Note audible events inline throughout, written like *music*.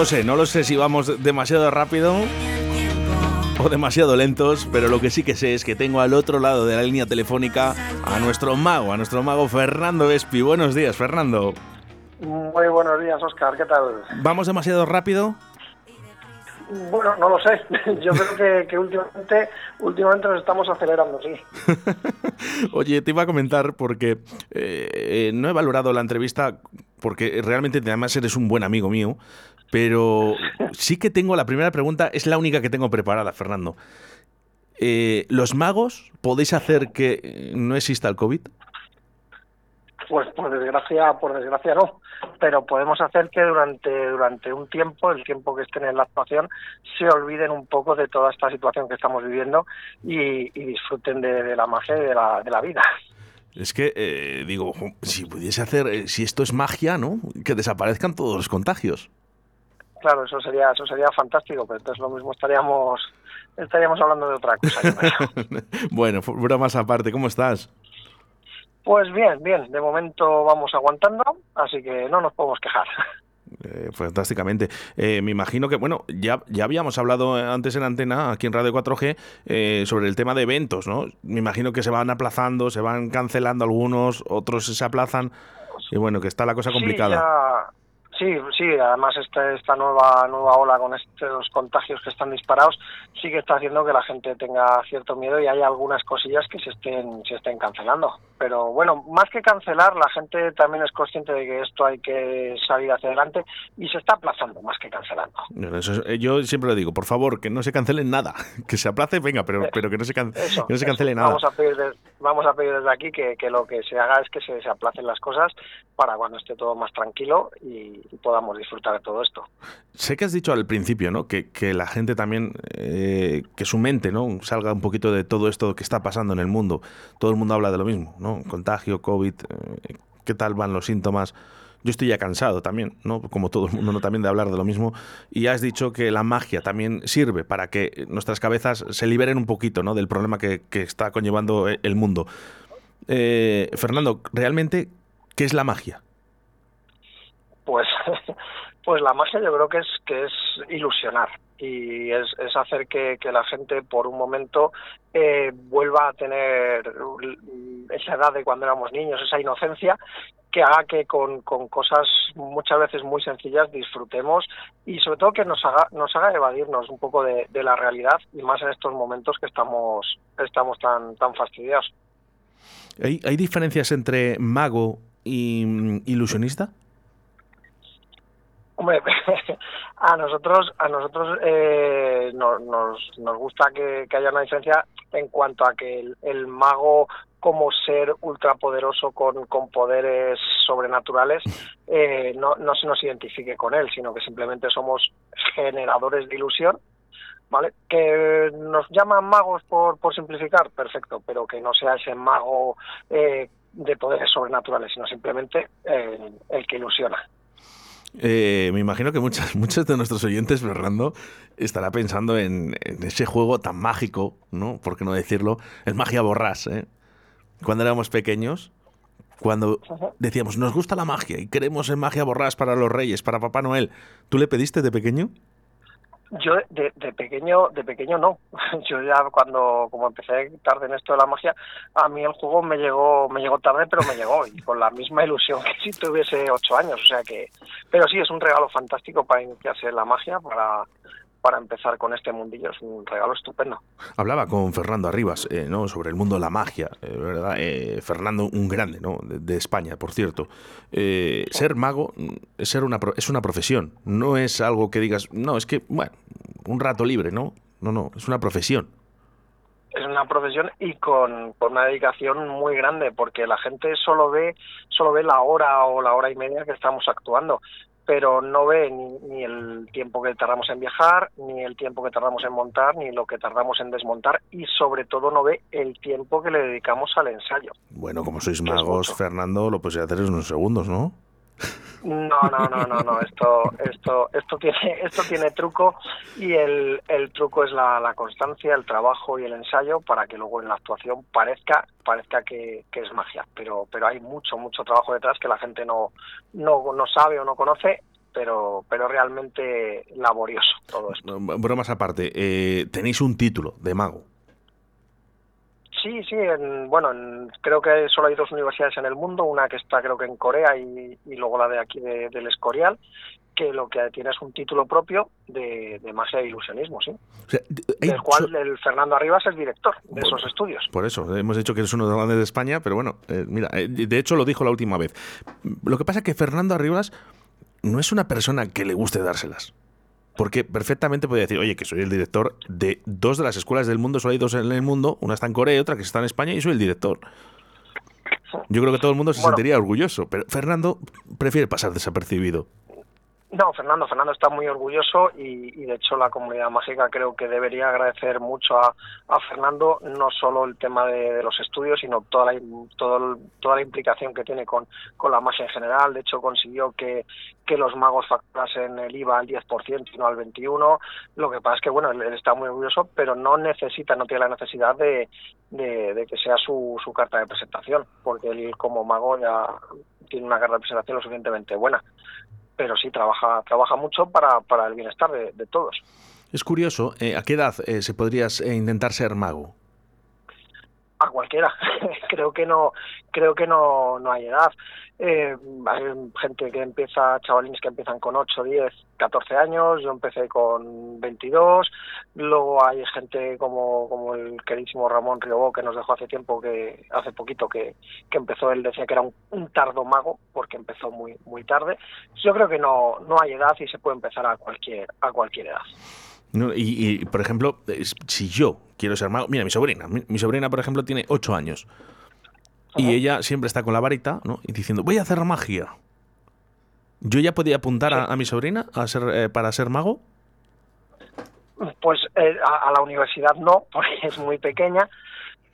lo sé, no lo sé si vamos demasiado rápido o demasiado lentos, pero lo que sí que sé es que tengo al otro lado de la línea telefónica a nuestro mago, a nuestro mago Fernando Espi. Buenos días, Fernando. Muy buenos días, Oscar. ¿Qué tal? ¿Vamos demasiado rápido? Bueno, no lo sé. *laughs* Yo creo que, últimamente, últimamente nos estamos acelerando, sí. *laughs* Oye, te iba a comentar porque eh, no he valorado la entrevista porque realmente además eres un buen amigo mío, pero sí que tengo la primera pregunta, es la única que tengo preparada, Fernando. Eh, ¿Los magos podéis hacer que no exista el COVID? Pues por desgracia, por desgracia no, pero podemos hacer que durante durante un tiempo, el tiempo que estén en la actuación, se olviden un poco de toda esta situación que estamos viviendo y, disfruten de, la magia y de la, de la vida. Es que, eh, digo, si pudiese hacer, eh, si esto es magia, ¿no? Que desaparezcan todos los contagios. Claro, eso sería, eso sería fantástico, pero entonces lo mismo estaríamos, estaríamos hablando de otra cosa. *laughs* bueno, más aparte, ¿cómo estás? Pues bien, bien, de momento vamos aguantando, así que no nos podemos quejar. Eh, fantásticamente. Eh, me imagino que, bueno, ya, ya habíamos hablado antes en antena, aquí en Radio 4G, eh, sobre el tema de eventos, ¿no? Me imagino que se van aplazando, se van cancelando algunos, otros se aplazan, y bueno, que está la cosa complicada. Sí, sí, además esta, esta nueva nueva ola con estos contagios que están disparados sí que está haciendo que la gente tenga cierto miedo y hay algunas cosillas que se estén se estén cancelando. Pero bueno, más que cancelar, la gente también es consciente de que esto hay que salir hacia adelante y se está aplazando más que cancelando. Eh, yo siempre lo digo, por favor, que no se cancele nada, *laughs* que se aplace, venga, pero, pero que no se, no se cancele nada. Vamos a pedir, vamos a pedir desde aquí que, que lo que se haga es que se, se aplacen las cosas para cuando esté todo más tranquilo y podamos disfrutar de todo esto. Sé que has dicho al principio, ¿no? Que, la gente también, eh, que su mente, ¿no? Salga un poquito de todo esto que está pasando en el mundo. Todo el mundo habla de lo mismo, ¿no? Contagio, COVID, eh, ¿qué tal van los síntomas? Yo estoy ya cansado también, ¿no? Como todo el mundo, ¿no? También de hablar de lo mismo. Y has dicho que la magia también sirve para que nuestras cabezas se liberen un poquito, ¿no? Del problema que, está conllevando el mundo. Eh, Fernando, realmente, ¿qué es la magia? pues *laughs* pues la magia yo creo que es que es ilusionar y es, hacer que, la gente por un momento eh, vuelva a tener esa edad de cuando éramos niños, esa inocencia que haga que con, con cosas muchas veces muy sencillas disfrutemos y sobre todo que nos haga nos haga evadirnos un poco de, de la realidad y más en estos momentos que estamos estamos tan tan fastidiados. ¿Hay, hay diferencias entre mago y mm, ilusionista? Hombre, *laughs* a nosotros, a nosotros eh, nos, nos, gusta que, haya una diferencia en cuanto a que el, mago como ser ultrapoderoso con, con poderes sobrenaturales *laughs* eh, no, no se nos identifique con él, sino que simplemente somos generadores de ilusión ¿vale? Que nos llaman magos por, por simplificar, perfecto, pero que no sea ese mago eh, de poderes sobrenaturales, sino simplemente el que ilusiona. Eh, me imagino que muchas, *laughs* muchos de nuestros oyentes, Fernando, estará pensando en, ese juego tan mágico, ¿no? ¿Por qué no decirlo? El magia borrás, ¿eh? Cuando éramos pequeños, cuando decíamos, nos gusta la magia y queremos el magia borrás para los reyes, para Papá Noel, ¿tú le pediste de pequeño? Yo de, de, pequeño, de pequeño no. *laughs* Yo ya cuando, como empecé tarde en esto de la magia, a mí el juego me llegó, me llegó tarde, pero me llegó y con la misma ilusión que si tuviese ocho años. O sea que, pero sí es un regalo fantástico para iniciarse la magia, para para empezar con este mundillo. Es un regalo estupendo. Hablaba con Fernando Arribas eh, ¿no? sobre el mundo de la magia, eh, ¿verdad? Eh, Fernando, un grande ¿no? de, España, por cierto. ser mago es, ser una, es una profesión, no es algo que digas, no, es que, bueno, un rato libre, ¿no? No, no, es una profesión. Es una profesión y con, con, una dedicación muy grande, porque la gente solo ve, solo ve la hora o la hora y media que estamos actuando pero no ve ni, el tiempo que tardamos en viajar, ni el tiempo que tardamos en montar, ni lo que tardamos en desmontar y sobre todo no ve el tiempo que le dedicamos al ensayo. Bueno, como sois magos, Fernando, lo podéis hacer en unos segundos, ¿no? No, no, no, no, no. Esto, esto, esto tiene, *laughs* esto tiene truco y el, el truco es la, constancia, el trabajo y el ensayo para que luego en la actuación parezca, parezca que, que, es magia. Pero, pero hay mucho, mucho trabajo detrás que la gente no, no, no sabe o no conoce pero, pero realmente laborioso todo esto. Bromas aparte, eh, tenéis un título de mago. Sí, sí, en, bueno, creo que solo hay dos universidades en el mundo, una que está creo que en Corea y, luego la de aquí del Escorial, que lo que tiene es un título propio de, magia e ilusionismo, sí. del cual el Fernando Arribas es director de esos estudios. Por eso, hemos dicho que es uno de los grandes de España, pero bueno, eh, mira, eh, de hecho lo dijo la última vez. Lo que pasa es que Fernando Arribas no es una persona que le guste dárselas. Porque perfectamente podría decir, oye, que soy el director de dos de las escuelas del mundo, solo hay dos en el mundo, una está en Corea y otra que está en España y soy el director. Yo creo que todo el mundo se sentiría orgulloso, pero Fernando prefiere pasar desapercibido. No, Fernando, Fernando está muy orgulloso y, de hecho la comunidad mágica creo que debería agradecer mucho a, Fernando no solo el tema de, los estudios, sino toda la, toda la implicación que tiene con, con la magia en general. De hecho consiguió que, que los magos facturasen el IVA al 10% y no al 21%. Lo que pasa es que, bueno, él, está muy orgulloso, pero no necesita, no tiene la necesidad de, de, que sea su, su carta de presentación, porque él como mago ya tiene una carta de presentación lo suficientemente buena pero sí trabaja, trabaja mucho para, para el bienestar de, todos. Es curioso, eh, ¿a qué edad eh, se podrías eh, intentar ser mago? Cualquiera, *laughs* creo que no, creo que no, no hay edad. Eh, hay gente que empieza, chavalines que empiezan con 8, 10, 14 años, yo empecé con 22, luego hay gente como, como el queridísimo Ramón Riobó que nos dejó hace tiempo, que hace poquito que, que empezó, él decía que era un, un, tardo mago porque empezó muy, muy tarde. Yo creo que no, no hay edad y se puede empezar a cualquier, a cualquier edad. Y, por ejemplo, si yo quiero ser mago, mira, mi sobrina, mi, sobrina, por ejemplo, tiene 8 años. Y ella siempre está con la varita, ¿no? Y diciendo, voy a hacer magia. ¿Yo ya podía apuntar a, mi sobrina a ser, eh, para ser mago? Pues eh, a, la universidad no, *laughs* porque es muy pequeña.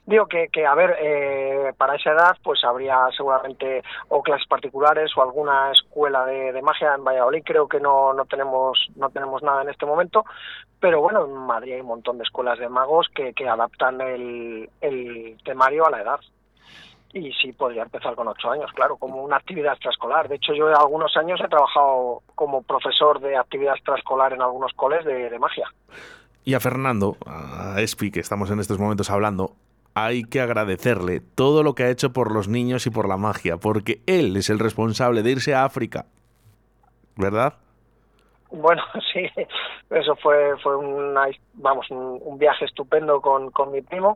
Digo que, que a ver, eh, para esa edad pues habría seguramente o clases particulares o alguna escuela de, magia en Valladolid. Creo que no, no, tenemos, no tenemos nada en este momento, pero bueno, en Madrid hay un montón de escuelas de magos que, que adaptan el, el temario a la edad y sí podría empezar con ocho años, claro, como una actividad extraescolar. De hecho, yo algunos años he trabajado como profesor de actividad extraescolar en algunos coles de, magia. Y a Fernando, a Espi, que estamos en estos momentos hablando, hay que agradecerle todo lo que ha hecho por los niños y por la magia, porque él es el responsable de irse a África, ¿verdad? Bueno, *laughs* sí, eso fue, fue una, vamos, un, viaje estupendo con, con mi primo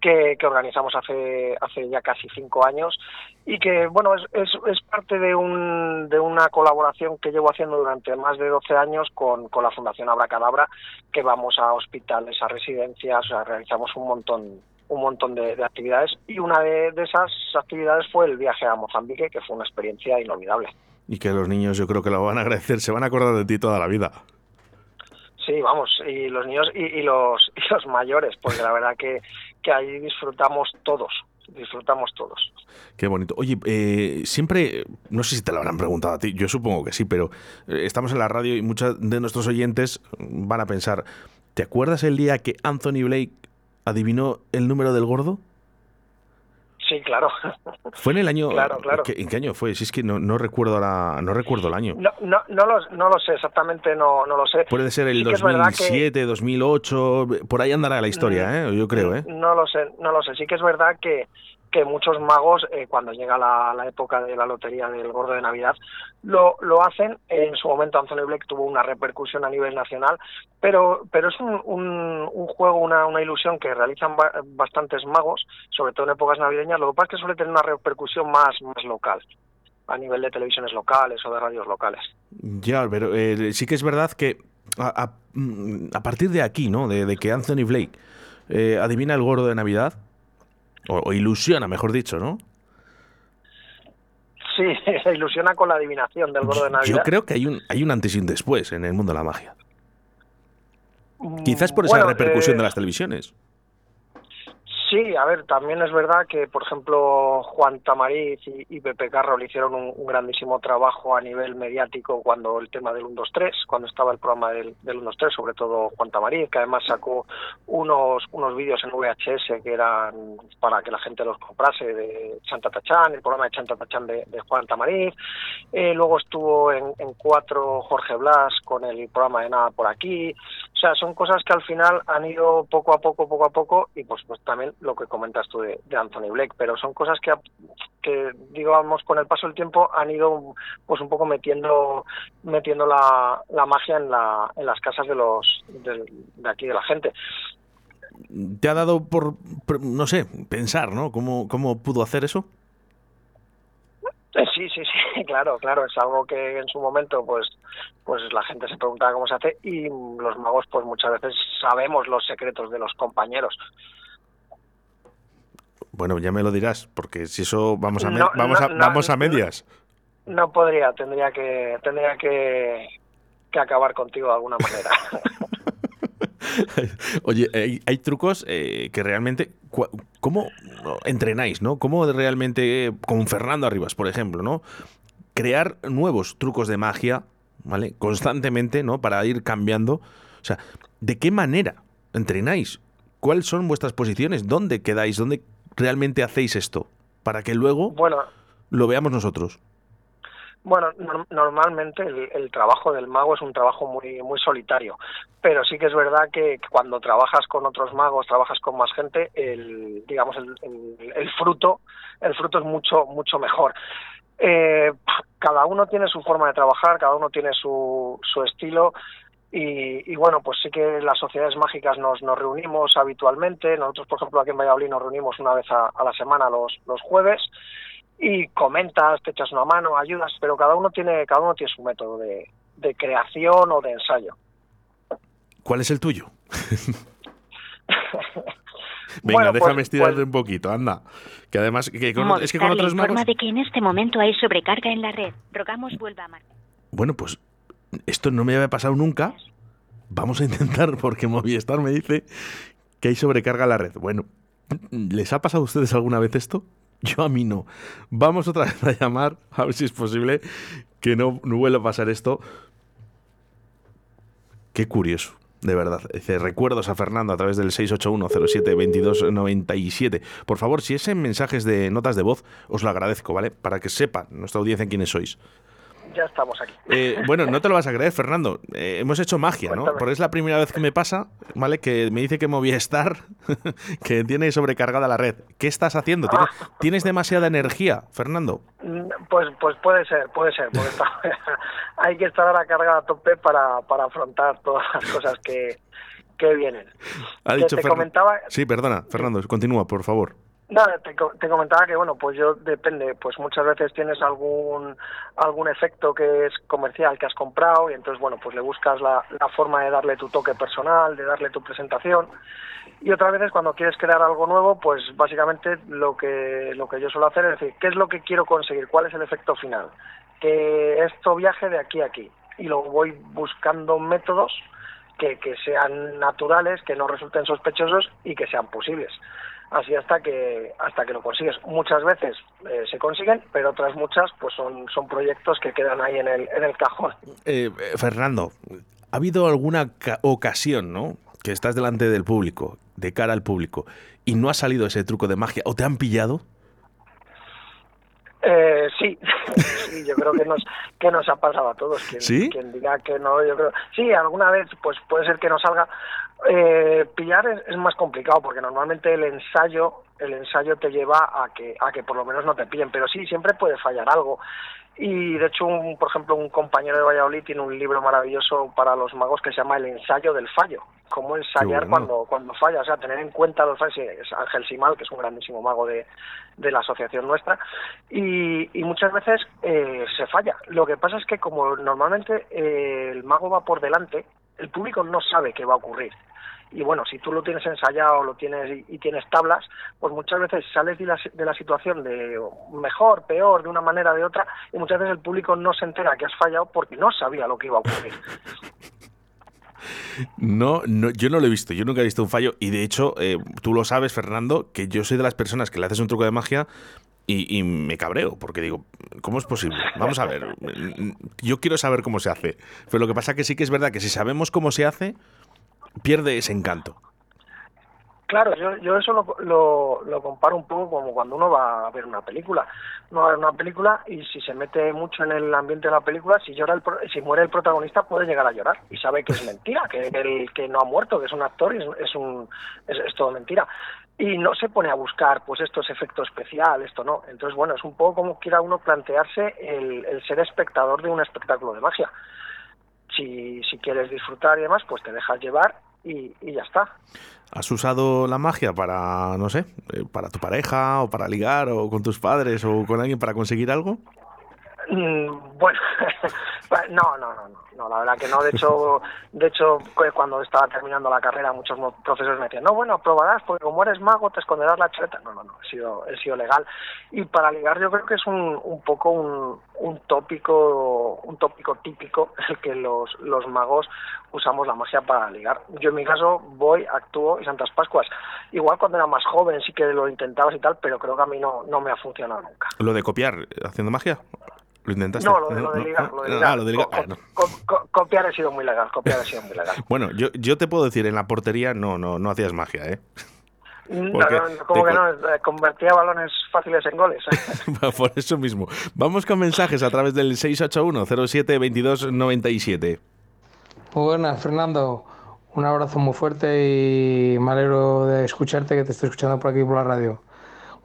que, organizamos hace, hace ya casi cinco años y que, bueno, es, es, es, parte de, un, de una colaboración que llevo haciendo durante más de 12 años con, con la Fundación Abracadabra, que vamos a hospitales, a residencias, o sea, realizamos un montón un montón de, actividades y una de, de, esas actividades fue el viaje a Mozambique, que fue una experiencia inolvidable. Y que los niños yo creo que lo van a agradecer, se van a acordar de ti toda la vida. Sí, vamos, y los niños y, los, *laughs* y los mayores, porque la verdad que, que ahí disfrutamos todos, disfrutamos todos. Qué bonito. Oye, eh, siempre, no sé si te lo habrán preguntado a ti, yo supongo que sí, pero eh, estamos en la radio y muchos de nuestros oyentes van a pensar, ¿te acuerdas el día que Anthony Blake adivinó el número del gordo? Sí, claro. ¿Fue en el año? Claro, claro. ¿En qué año fue? Si es que no, no recuerdo la, no recuerdo el año. No, no, no, lo, no lo sé, exactamente no, no lo sé. Puede ser el 2007, 2008, por ahí andará la historia, mm, ¿eh? yo creo. ¿eh? No lo sé, no lo sé. Sí que es verdad que, que muchos magos, eh, cuando llega la, época de la lotería del gordo de Navidad, lo, lo hacen. En su momento Anthony Black tuvo una repercusión a nivel nacional, pero, pero es un, un, juego, una, una, ilusión que realizan bastantes magos, sobre todo en épocas navideñas. Lo que pasa es que suele tener una repercusión más, más local a nivel de televisiones locales o de radios locales. Ya, pero eh, sí que es verdad que a, mm, partir de aquí, ¿no? De, que Anthony Blake eh, adivina el gordo de Navidad, o, ilusiona, mejor dicho, ¿no? Sí, *laughs* se ilusiona con la adivinación del gordo de Navidad. Yo creo que hay un, hay un antes y un después en el mundo de la magia. Quizás por esa repercusión de eh, las televisiones. Sí, a ver, también es verdad que, por ejemplo, Juan Tamariz y, Pepe Carroll hicieron un, grandísimo trabajo a nivel mediático cuando el tema del 1-2-3, cuando estaba el programa del, del 1-2-3, sobre todo Juan Tamariz, que además sacó unos, unos vídeos en VHS que eran para que la gente los comprase de Chanta Tachán, el programa de Chanta Tachán de, Juan Tamariz. Eh, luego estuvo en, en cuatro Jorge Blas con el programa de Nada por aquí. O sea, son cosas que al final han ido poco a poco, poco a poco, y pues, pues también lo que comentas tú de, Anthony Blake, pero son cosas que, que, digamos, con el paso del tiempo han ido pues un poco metiendo metiendo la, la magia en, la, en las casas de los de, aquí de la gente. ¿Te ha dado por, no sé, pensar, ¿no? ¿Cómo, cómo pudo hacer eso? Eh, sí, sí, sí, *laughs* claro, claro, es algo que en su momento pues pues la gente se preguntaba cómo se hace y los magos pues muchas veces sabemos los secretos de los compañeros. Bueno, ya me lo dirás, porque si eso vamos a vamos a, vamos a medias. No podría, tendría que tendría que, que acabar contigo de alguna manera. *laughs* *laughs* Oye, hay, trucos eh, que realmente. ¿Cómo entrenáis, no? ¿Cómo realmente, con Fernando Arribas, por ejemplo, ¿no? Crear nuevos trucos de magia, ¿vale? Constantemente, ¿no? Para ir cambiando. O sea, ¿de qué manera entrenáis? ¿Cuáles son vuestras posiciones? ¿Dónde quedáis? ¿Dónde realmente hacéis esto? Para que luego bueno, lo veamos nosotros. Bueno, normalmente el, trabajo del mago es un trabajo muy muy solitario, pero sí que es verdad que cuando trabajas con otros magos, trabajas con más gente, el digamos el, fruto el fruto es mucho mucho mejor. Eh, cada uno tiene su forma de trabajar, cada uno tiene su, su estilo. Y, bueno, pues sí que las sociedades mágicas nos, nos reunimos habitualmente. Nosotros, por ejemplo, aquí en Valladolid nos reunimos una vez a, a la semana los, los jueves y comentas, te echas una mano, ayudas, pero cada uno tiene, cada uno tiene su método de, de creación o de ensayo. ¿Cuál es el tuyo? *laughs* Venga, déjame pues, estirarte pues un poquito, anda. Que además, que es que con otros magos... de que en este momento hay sobrecarga en la red. Rogamos vuelva a marcar. Bueno, pues esto no me había pasado nunca. Vamos a intentar, *laughs* porque Movistar me dice que hay sobrecarga en la red. Bueno, ¿les ha pasado a ustedes alguna vez esto? *laughs* Yo a mí no. Vamos otra vez a llamar, a ver si es posible que no, vuelva a pasar esto. Qué curioso, de verdad. Dice, recuerdos a Fernando a través del 681-07-2297. Por favor, si es en mensajes de notas de voz, os lo agradezco, ¿vale? Para que sepa nuestra audiencia quiénes sois ya estamos aquí. Eh, bueno, no te lo vas a creer, Fernando. Eh, hemos hecho magia, ¿no? Porque es la primera vez que me pasa, ¿vale? Que me dice que Movistar, *laughs* que tiene sobrecargada la red. ¿Qué estás haciendo? ¿Tienes, demasiada energía, Fernando? Pues, pues puede ser, puede ser. *laughs* hay que estar a carga a tope para, para afrontar todas las cosas que, que vienen. Ha dicho comentaba... Sí, perdona, Fernando, continúa, por favor. No, te, te, comentaba que bueno, pues yo depende, pues muchas veces tienes algún algún efecto que es comercial que has comprado y entonces bueno, pues le buscas la, la forma de darle tu toque personal, de darle tu presentación y otras veces cuando quieres crear algo nuevo, pues básicamente lo que lo que yo suelo hacer es decir, ¿qué es lo que quiero conseguir? ¿Cuál es el efecto final? Que esto viaje de aquí a aquí y luego voy buscando métodos que, que sean naturales, que no resulten sospechosos y que sean posibles así hasta que hasta que lo consigues. Muchas veces eh, se consiguen, pero otras muchas pues son, son proyectos que quedan ahí en el, en el cajón. Eh, Fernando, ¿ha habido alguna ocasión, ¿no? que estás delante del público, de cara al público, y no ha salido ese truco de magia, o te han pillado? Eh, *laughs* sí. yo creo que nos que nos ha pasado a todos. Quien, ¿Sí? quien diga que no, yo creo. Sí, alguna vez pues puede ser que no salga, eh, pillar es, más complicado porque normalmente el ensayo el ensayo te lleva a que a que por lo menos no te pillen pero sí siempre puede fallar algo y de hecho un, por ejemplo un compañero de Valladolid tiene un libro maravilloso para los magos que se llama el ensayo del fallo. Cómo ensayar cuando cuando falla. O sea tener en cuenta los fallos. Es Ángel Simal que es un grandísimo mago de, de la asociación nuestra. Y, y muchas veces eh, se falla. Lo que pasa es que como normalmente eh, el mago va por delante el público no sabe qué va a ocurrir y bueno, si tú lo tienes ensayado lo tienes y, tienes tablas, pues muchas veces sales de la, de la situación de mejor, peor, de una manera, de otra, y muchas veces el público no se entera que has fallado porque no sabía lo que iba a ocurrir. No, no, yo no lo he visto, yo nunca he visto un fallo y de hecho, eh, tú lo sabes, Fernando, que yo soy de las personas que le haces un truco de magia y, me cabreo, porque digo, ¿cómo es posible? Vamos a ver, *laughs* yo quiero saber cómo se hace, pero lo que pasa que sí que es verdad que si sabemos cómo se hace, pierde ese encanto. Claro, yo, yo eso lo, lo, comparo un poco como cuando uno va a ver una película. Uno va a ver una película y si se mete mucho en el ambiente de la película, si llora el, si muere el protagonista puede llegar a llorar y sabe que es mentira, que el que no ha muerto, que es un actor y es, un es, todo mentira. Y no se pone a buscar pues estos efectos especiales, esto no. Entonces, bueno, es un poco como quiera uno plantearse el, el ser espectador de un espectáculo de magia. Si, si quieres disfrutar y demás, pues te dejas llevar y, y ya está. ¿Has usado la magia para, no sé, eh, para tu pareja o para ligar o con tus padres o con alguien para conseguir algo? Mm, bueno, *laughs* no, no, no, no, la verdad que no. De hecho, de hecho, cuando estaba terminando la carrera, muchos profesores me decían, no, bueno, probarás, porque como eres mago, te esconderás la chaleta. No, no, no, he sido, he sido legal. Y para ligar, yo creo que es un, un poco un, un tópico, un tópico típico *laughs* el que los, los magos usamos la magia para ligar. Yo en mi caso voy, actúo y Santas Pascuas. Igual cuando era más joven sí que lo intentabas y tal, pero creo que a mí no, no me ha funcionado nunca. ¿Lo de copiar haciendo magia? ¿Lo intentaste? No, lo de, lo de ligar. Lo de ligar. Ah, lo de ligar. copiar ha sido muy legal. Copiar ha sido muy legal. bueno, yo, yo te puedo decir, en la portería no, no, no hacías magia, ¿eh? No, no, como que no, eh, convertía balones fáciles en goles. ¿eh? *laughs* Por eso mismo. Vamos con mensajes a través del 681-07-2297. Muy buenas, Fernando. Un abrazo muy fuerte y me alegro de escucharte, que te estoy escuchando por aquí por la radio.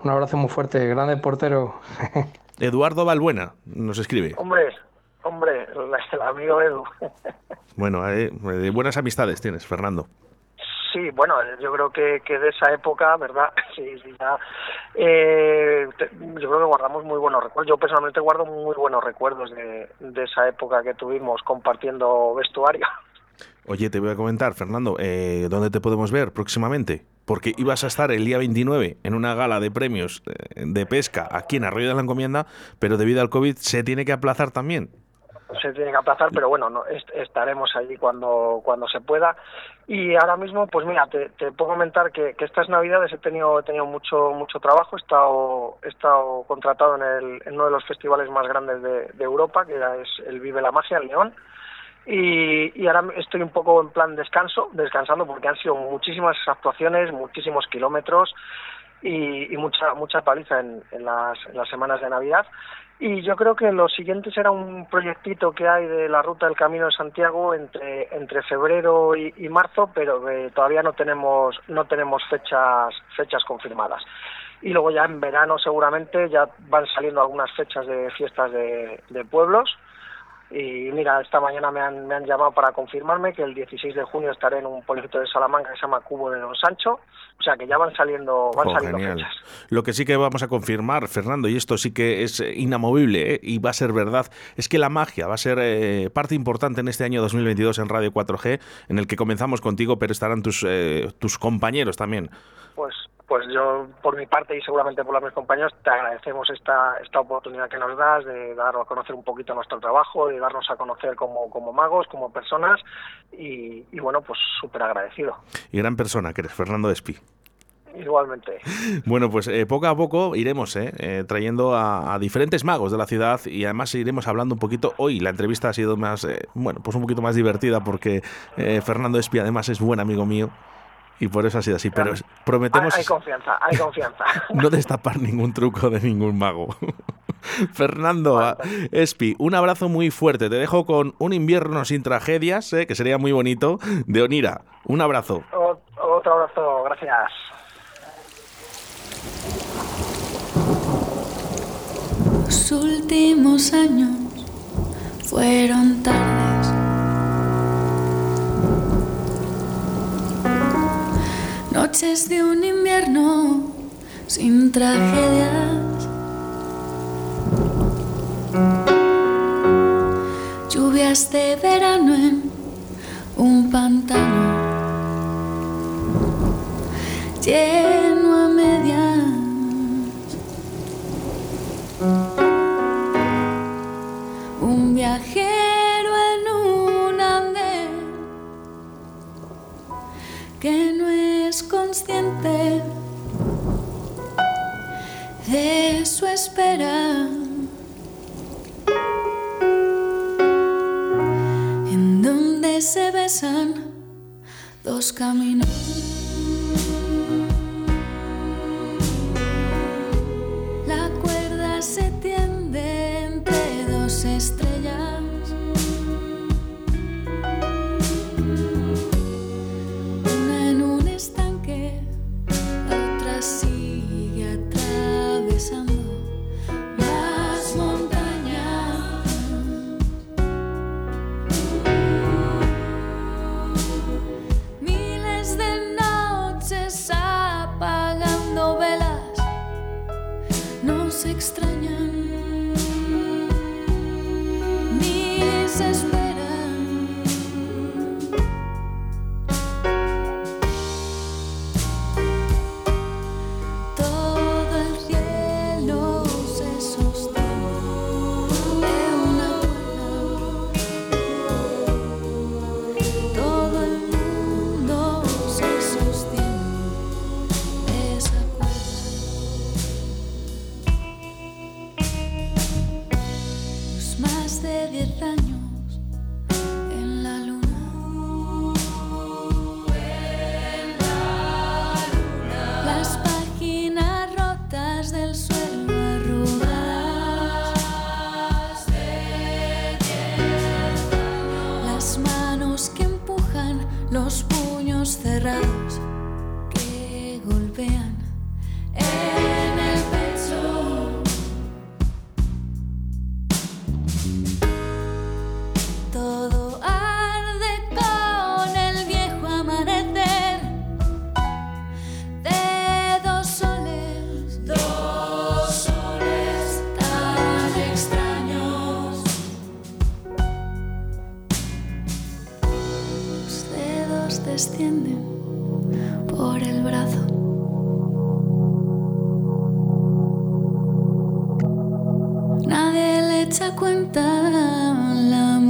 Un abrazo muy fuerte, grande portero. *laughs* Eduardo Balbuena nos escribe. Hombre, hombre, el amigo Edu. *laughs* bueno, eh, de buenas amistades tienes, Fernando. Sí, bueno, yo creo que, que de esa época, ¿verdad? *laughs* Sí, sí, ya. Eh, yo creo que guardamos muy buenos recuerdos. Yo personalmente guardo muy buenos recuerdos de, de esa época que tuvimos compartiendo vestuario. *laughs* Oye, te voy a comentar, Fernando, eh, ¿dónde te podemos ver próximamente? Porque ibas a estar el día 29 en una gala de premios eh, de pesca aquí en Arroyo de la Encomienda, pero debido al COVID se tiene que aplazar también se tiene que aplazar, pero bueno, no, estaremos allí cuando, cuando se pueda. Y ahora mismo, pues mira, te, puedo comentar que, estas navidades he tenido, he tenido mucho, mucho trabajo, he estado, he estado contratado en, el, en uno de los festivales más grandes de, Europa, que es el Vive la Magia, el León. Y, y, ahora estoy un poco en plan descanso, descansando porque han sido muchísimas actuaciones, muchísimos kilómetros y, mucha mucha paliza en, las, semanas de Navidad y yo creo que lo siguiente será un proyectito que hay de la ruta del Camino de Santiago entre entre febrero y, marzo, pero que todavía no tenemos no tenemos fechas fechas confirmadas. Y luego ya en verano seguramente ya van saliendo algunas fechas de fiestas de pueblos y mira, esta mañana me han, me han llamado para confirmarme que el 16 de junio estaré en un pueblito de Salamanca que se llama Cubo de Don Sancho. O sea que ya van saliendo, van oh, saliendo fechas. Lo que sí que vamos a confirmar, Fernando, y esto sí que es eh, inamovible ¿eh? y va a ser verdad, es que la magia va a ser eh, parte importante en este año 2022 en Radio 4G, en el que comenzamos contigo, pero estarán tus, tus compañeros también. Pues pues yo por mi parte y seguramente por los mis compañeros te agradecemos esta, esta oportunidad que nos das de dar a conocer un poquito nuestro trabajo, de darnos a conocer como, como magos, como personas y, bueno, pues súper agradecido. Y gran persona que eres, Fernando Espi. Igualmente. *laughs* Bueno, pues eh, poco a poco iremos eh, eh, trayendo a, diferentes magos de la ciudad y además iremos hablando un poquito. Hoy la entrevista ha sido más, bueno, pues un poquito más divertida porque Fernando Espi además es buen amigo mío y por eso ha sido así. Pero prometemos. Hay, confianza, hay confianza. *laughs* no destapar ningún truco de ningún mago. *laughs* Fernando, Espi, un abrazo muy fuerte. Te dejo con un invierno sin tragedias, eh, que sería muy bonito, de Onira. Un abrazo. otro abrazo, gracias. Los últimos años fueron tardes Noches de un invierno sin tragedias. Lluvias de verano en un pantano de su espera. En donde se besan dos caminos. Nos extrañan. Ni se Nadie le echa cuenta la.